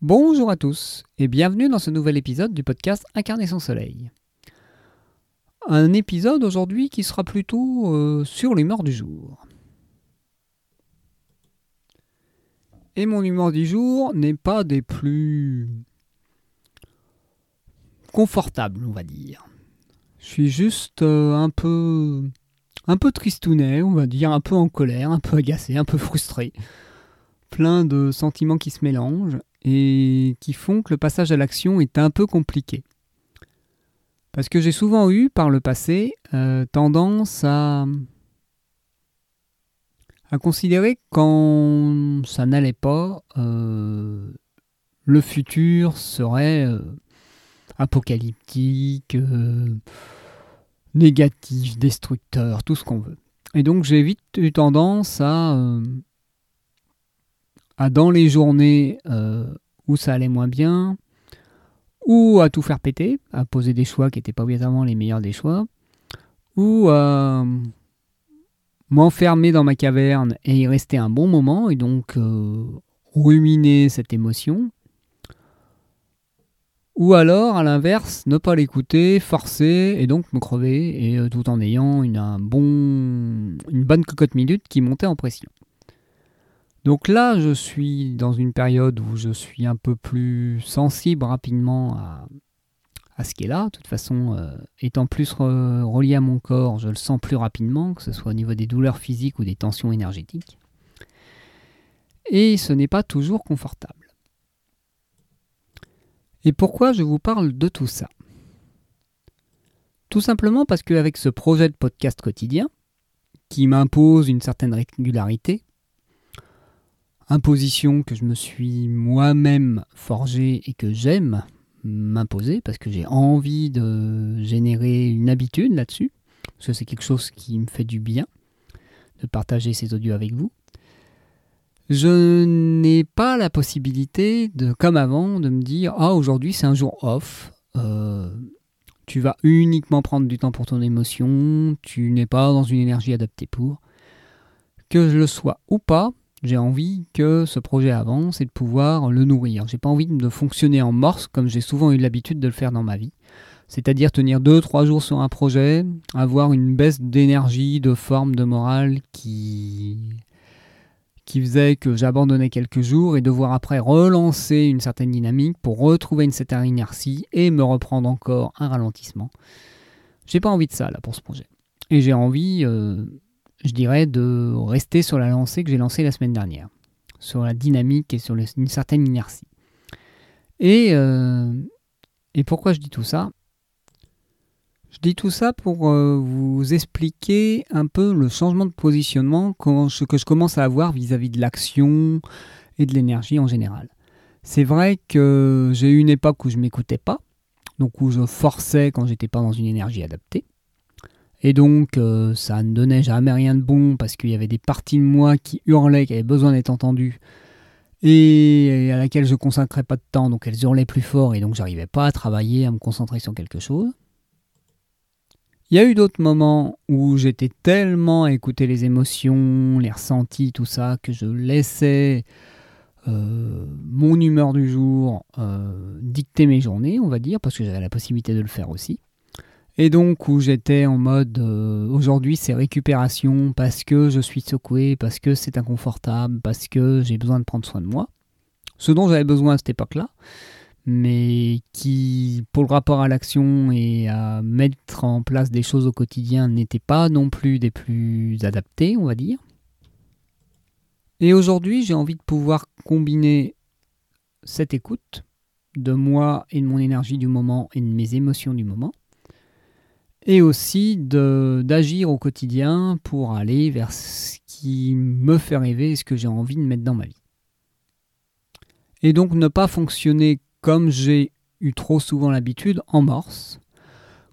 Bonjour à tous et bienvenue dans ce nouvel épisode du podcast Incarner son soleil. Un épisode aujourd'hui qui sera plutôt euh, sur l'humeur du jour. Et mon humeur du jour n'est pas des plus confortables, on va dire. Je suis juste euh, un peu un peu tristounet, on va dire, un peu en colère, un peu agacé, un peu frustré. Plein de sentiments qui se mélangent et qui font que le passage à l'action est un peu compliqué. Parce que j'ai souvent eu par le passé euh, tendance à, à considérer que quand ça n'allait pas, euh, le futur serait euh, apocalyptique, négatif, destructeur, tout ce qu'on veut. Et donc j'ai vite eu tendance à, à dans les journées euh, où ça allait moins bien, ou à tout faire péter, à poser des choix qui n'étaient pas obligatoirement les meilleurs des choix, ou à m'enfermer dans ma caverne et y rester un bon moment, et donc euh, ruminer cette émotion, ou alors, à l'inverse, ne pas l'écouter, forcer et donc me crever, et euh, tout en ayant une bonne cocotte minute qui montait en pression. Donc là, je suis dans une période où je suis un peu plus sensible rapidement à, à ce qui est là. De toute façon, euh, étant plus relié à mon corps, je le sens plus rapidement, que ce soit au niveau des douleurs physiques ou des tensions énergétiques. Et ce n'est pas toujours confortable. Et pourquoi je vous parle de tout ça? Tout simplement parce qu'avec ce projet de podcast quotidien, qui m'impose une certaine régularité, imposition que je me suis moi-même forgée et que j'aime m'imposer parce que j'ai envie de générer une habitude là-dessus, parce que c'est quelque chose qui me fait du bien de partager ces audios avec vous je n'ai pas la possibilité de, comme avant, de me dire ah aujourd'hui c'est un jour off. Euh, tu vas uniquement prendre du temps pour ton émotion. Tu n'es pas dans une énergie adaptée pour. Que je le sois ou pas, j'ai envie que ce projet avance et de pouvoir le nourrir. J'ai pas envie de fonctionner en morse comme j'ai souvent eu l'habitude de le faire dans ma vie. C'est-à-dire tenir 2-3 jours sur un projet, avoir une baisse d'énergie, de forme, de morale qui qui faisait que j'abandonnais quelques jours et devoir après relancer une certaine dynamique pour retrouver une certaine inertie et me reprendre encore un ralentissement. J'ai pas envie de ça là pour ce projet. Et j'ai envie, euh, je dirais, de rester sur la lancée que j'ai lancée la semaine dernière, sur la dynamique et sur une certaine inertie. Et, euh, et pourquoi je dis tout ça? Je dis tout ça pour euh, vous expliquer un peu le changement de positionnement que je commence à avoir vis-à-vis de l'action et de l'énergie en général. C'est vrai que j'ai eu une époque où je m'écoutais pas, donc où je forçais quand j'étais pas dans une énergie adaptée. Et donc euh, ça ne donnait jamais rien de bon parce qu'il y avait des parties de moi qui hurlaient, qui avaient besoin d'être entendues et à laquelle je consacrais pas de temps, donc elles hurlaient plus fort et donc j'arrivais pas à travailler, à me concentrer sur quelque chose. Il y a eu d'autres moments où j'étais tellement à écouter les émotions, les ressentis, tout ça, que je laissais euh, mon humeur du jour euh, dicter mes journées, on va dire, parce que j'avais la possibilité de le faire aussi. Et donc où j'étais en mode euh, aujourd'hui c'est récupération parce que je suis secoué, parce que c'est inconfortable, parce que j'ai besoin de prendre soin de moi. Ce dont j'avais besoin à cette époque-là mais qui, pour le rapport à l'action et à mettre en place des choses au quotidien, n'étaient pas non plus des plus adaptés, on va dire. Et aujourd'hui, j'ai envie de pouvoir combiner cette écoute de moi et de mon énergie du moment et de mes émotions du moment, et aussi d'agir au quotidien pour aller vers ce qui me fait rêver et ce que j'ai envie de mettre dans ma vie. Et donc ne pas fonctionner comme j'ai eu trop souvent l'habitude, en morse.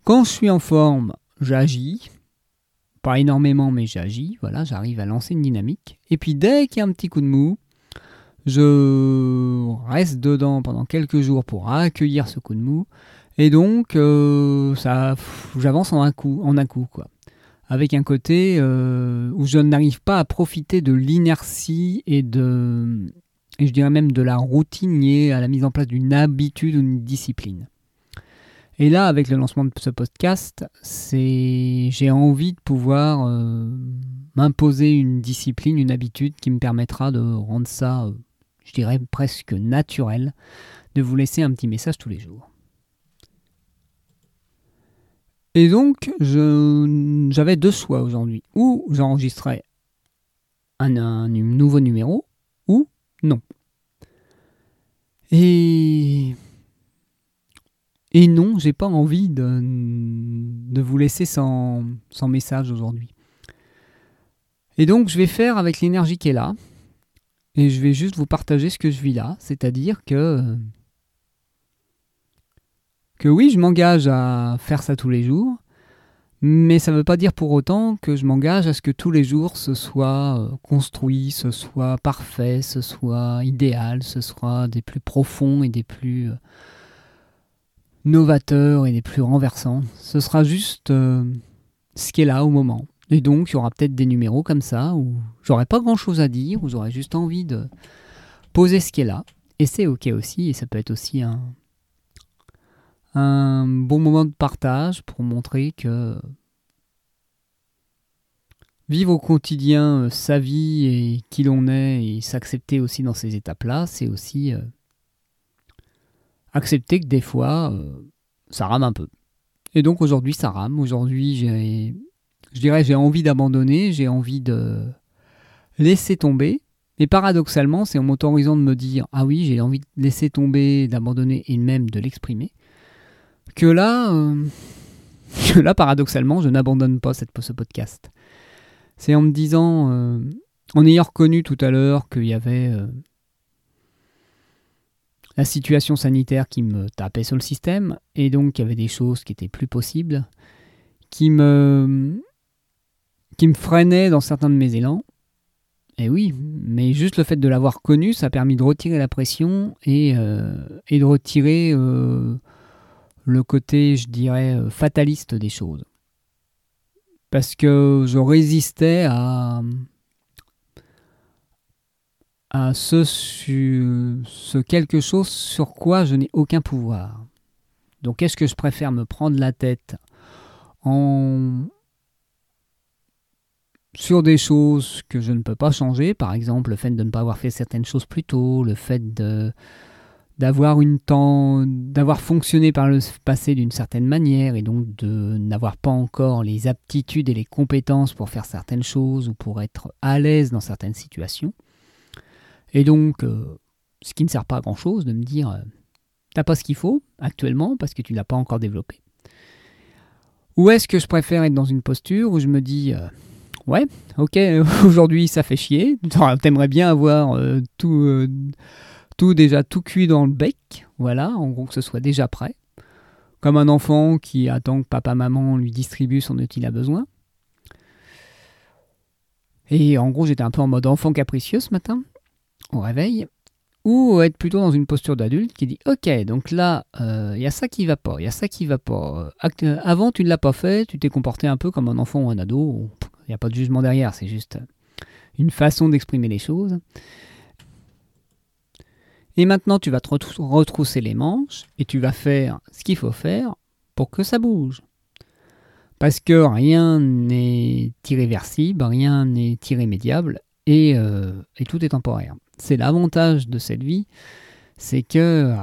Quand je suis en forme, j'agis. Pas énormément, mais j'agis. Voilà, j'arrive à lancer une dynamique. Et puis dès qu'il y a un petit coup de mou, je reste dedans pendant quelques jours pour accueillir ce coup de mou. Et donc, euh, ça, j'avance en un coup, en un coup, quoi. Avec un côté euh, où je n'arrive pas à profiter de l'inertie et de, je dirais même de la routine liée à la mise en place d'une habitude ou d'une discipline. Et là, avec le lancement de ce podcast, c'est j'ai envie de pouvoir euh, m'imposer une discipline, une habitude qui me permettra de rendre ça, je dirais presque naturel, de vous laisser un petit message tous les jours. Et donc, j'avais deux choix aujourd'hui. Ou j'enregistrais un, nouveau numéro, ou non. Et, non, j'ai pas envie de, vous laisser sans message aujourd'hui. Et donc, je vais faire avec l'énergie qui est là. Et je vais juste vous partager ce que je vis là. C'est-à-dire que que oui, je m'engage à faire ça tous les jours, mais ça ne veut pas dire pour autant que je m'engage à ce que tous les jours ce soit euh, construit, ce soit parfait, ce soit idéal, ce soit des plus profonds et des plus euh, novateurs et des plus renversants. Ce sera juste euh, ce qui est là au moment. Et donc, il y aura peut-être des numéros comme ça où j'aurai pas grand chose à dire, où j'aurai juste envie de poser ce qui est là. Et c'est ok aussi, et ça peut être aussi un, un bon moment de partage pour montrer que vivre au quotidien euh, sa vie et qui l'on est et s'accepter aussi dans ces étapes-là, c'est aussi euh, accepter que des fois, euh, ça rame un peu. Et donc aujourd'hui, ça rame. Aujourd'hui, je dirais, j'ai envie d'abandonner, j'ai envie de laisser tomber. Mais paradoxalement, c'est en m'autorisant de me dire, ah oui, j'ai envie de laisser tomber, d'abandonner et même de l'exprimer, que là, euh, que là paradoxalement, je n'abandonne pas cette, ce podcast. C'est en me disant, euh, en ayant reconnu tout à l'heure qu'il y avait euh, la situation sanitaire qui me tapait sur le système, et donc qu'il y avait des choses qui étaient plus possibles, qui me, qui me freinaient dans certains de mes élans. Et oui, mais juste le fait de l'avoir connu, ça a permis de retirer la pression et, et de retirer le côté, je dirais, euh, fataliste des choses. Parce que je résistais à, ce quelque chose sur quoi je n'ai aucun pouvoir. Donc est-ce que je préfère me prendre la tête en sur des choses que je ne peux pas changer, par exemple le fait de ne pas avoir fait certaines choses plus tôt, le fait de d'avoir fonctionné par le passé d'une certaine manière et donc de n'avoir pas encore les aptitudes et les compétences pour faire certaines choses ou pour être à l'aise dans certaines situations. Et donc euh, ce qui ne sert pas à grand chose de me dire euh, t'as pas ce qu'il faut actuellement parce que tu l'as pas encore développé. Ou est-ce que je préfère être dans une posture où je me dis euh, ouais, ok, aujourd'hui ça fait chier, t'aimerais bien avoir tout tout déjà tout cuit dans le bec, voilà, en gros que ce soit déjà prêt. Comme un enfant qui attend que papa-maman lui distribue son dont il a besoin. Et en gros, j'étais un peu en mode enfant capricieux ce matin, au réveil. Ou être plutôt dans une posture d'adulte qui dit Ok, donc là, il euh, y a ça qui va pas, il y a ça qui va pas. Avant, tu ne l'as pas fait, tu t'es comporté un peu comme un enfant ou un ado. Il n'y a pas de jugement derrière, c'est juste une façon d'exprimer les choses. Et maintenant, tu vas te retrousser les manches et tu vas faire ce qu'il faut faire pour que ça bouge. Parce que rien n'est irréversible, rien n'est irrémédiable et, euh, tout est temporaire. C'est l'avantage de cette vie, c'est que euh,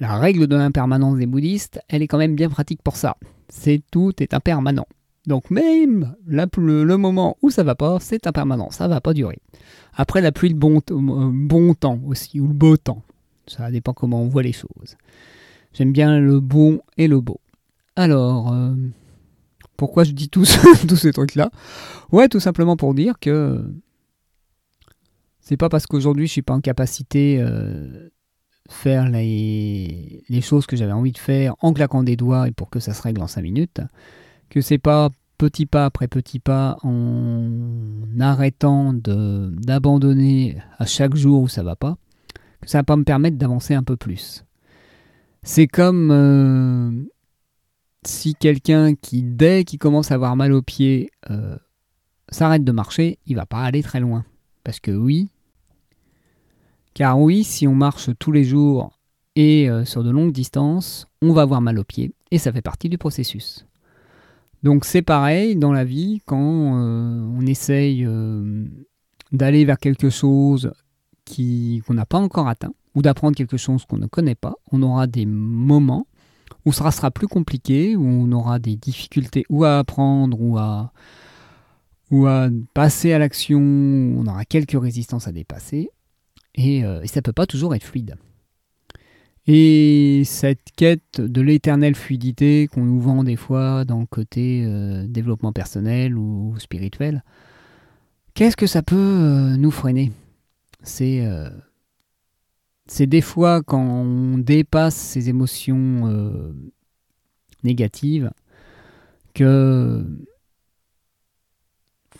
la règle de l'impermanence des bouddhistes, elle est quand même bien pratique pour ça. C'est tout est impermanent. Donc même le, le, moment où ça va pas, c'est impermanent, ça va pas durer. Après la pluie, le bon, euh, bon temps aussi, ou le beau temps. Ça dépend comment on voit les choses. J'aime bien le bon et le beau. Alors, euh, pourquoi je dis tous, tous ces trucs-là? Ouais, tout simplement pour dire que c'est pas parce qu'aujourd'hui je suis pas en capacité euh, faire les, les choses que j'avais envie de faire en claquant des doigts et pour que ça se règle en 5 minutes, que c'est pas petit pas après petit pas en arrêtant d'abandonner à chaque jour où ça va pas, ça va pas me permettre d'avancer un peu plus. C'est comme euh, si quelqu'un qui, dès qu'il commence à avoir mal aux pieds, euh, s'arrête de marcher, il va pas aller très loin. Parce que oui, Car oui, si on marche tous les jours et euh, sur de longues distances, on va avoir mal aux pieds et ça fait partie du processus. Donc c'est pareil dans la vie quand on essaye d'aller vers quelque chose qu'on n'a pas encore atteint ou d'apprendre quelque chose qu'on ne connaît pas, on aura des moments où ça sera plus compliqué, où on aura des difficultés ou à apprendre ou à, ou à passer à l'action, on aura quelques résistances à dépasser, et, euh, ça ne peut pas toujours être fluide. Et cette quête de l'éternelle fluidité qu'on nous vend des fois dans le côté euh, développement personnel ou spirituel, qu'est-ce que ça peut euh, nous freiner? C'est c'est des fois quand on dépasse ces émotions négatives que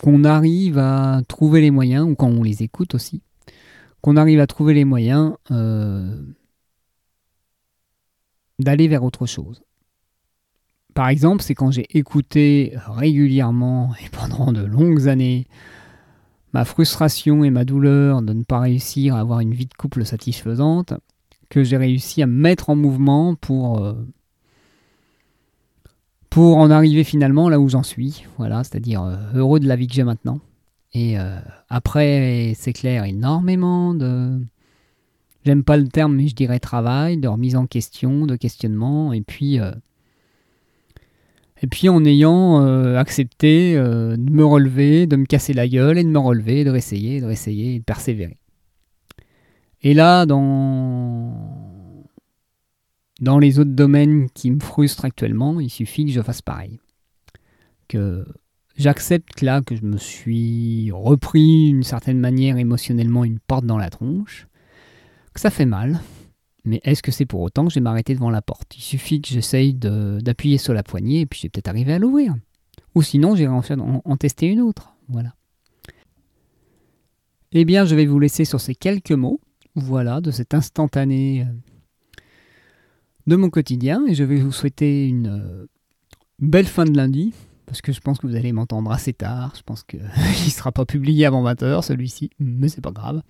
qu'on arrive à trouver les moyens, ou quand on les écoute aussi, qu'on arrive à trouver les moyens euh, d'aller vers autre chose. Par exemple, c'est quand j'ai écouté régulièrement et pendant de longues années ma frustration et ma douleur de ne pas réussir à avoir une vie de couple satisfaisante, que j'ai réussi à me mettre en mouvement pour euh, pour en arriver finalement là où j'en suis, voilà, c'est-à-dire euh, heureux de la vie que j'ai maintenant. Et euh, après, c'est clair, énormément de... J'aime pas le terme, mais je dirais travail, de remise en question, de questionnement, et puis... Euh, et puis en ayant accepté de me relever, de me casser la gueule, et de me relever, de réessayer, de réessayer, et de persévérer. Et là, dans dans les autres domaines qui me frustrent actuellement, il suffit que je fasse pareil. Que j'accepte là que je me suis repris d'une certaine manière émotionnellement une porte dans la tronche, que ça fait mal, mais est-ce que c'est pour autant que je vais m'arrêter devant la porte? Il suffit que j'essaye d'appuyer sur la poignée et puis je vais peut-être arriver à l'ouvrir. Ou sinon, j'irai en, en tester une autre. Voilà. Eh bien, je vais vous laisser sur ces quelques mots, voilà, de cet instantané euh, de mon quotidien et je vais vous souhaiter une euh, belle fin de lundi parce que je pense que vous allez m'entendre assez tard. Je pense qu'il ne sera pas publié avant 20h celui-ci, mais c'est pas grave.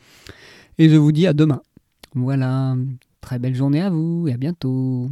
Et je vous dis à demain. Voilà, très belle journée à vous et à bientôt.